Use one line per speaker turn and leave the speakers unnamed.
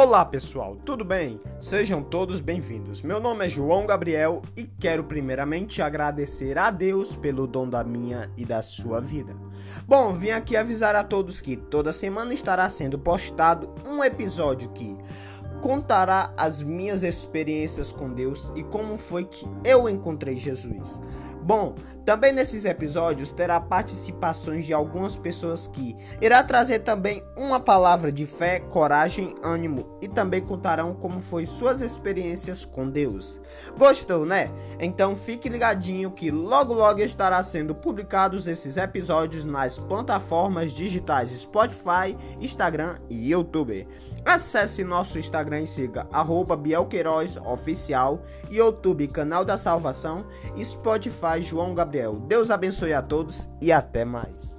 Olá pessoal, tudo bem? Sejam todos bem-vindos. Meu nome é João Gabriel e quero primeiramente agradecer a Deus pelo dom da minha e da sua vida. Bom, vim aqui avisar a todos que toda semana estará sendo postado um episódio que contará as minhas experiências com Deus e como foi que eu encontrei Jesus. Bom, também nesses episódios terá participações de algumas pessoas que irá trazer também uma palavra de fé, coragem, ânimo e também contarão como foi suas experiências com Deus. Gostou, né? Então fique ligadinho que logo logo estará sendo publicados esses episódios nas plataformas digitais Spotify, Instagram e YouTube. Acesse nosso Instagram e siga @bielqueirozoficial, YouTube Canal da Salvação Spotify João Gabriel. Deus abençoe a todos e até mais.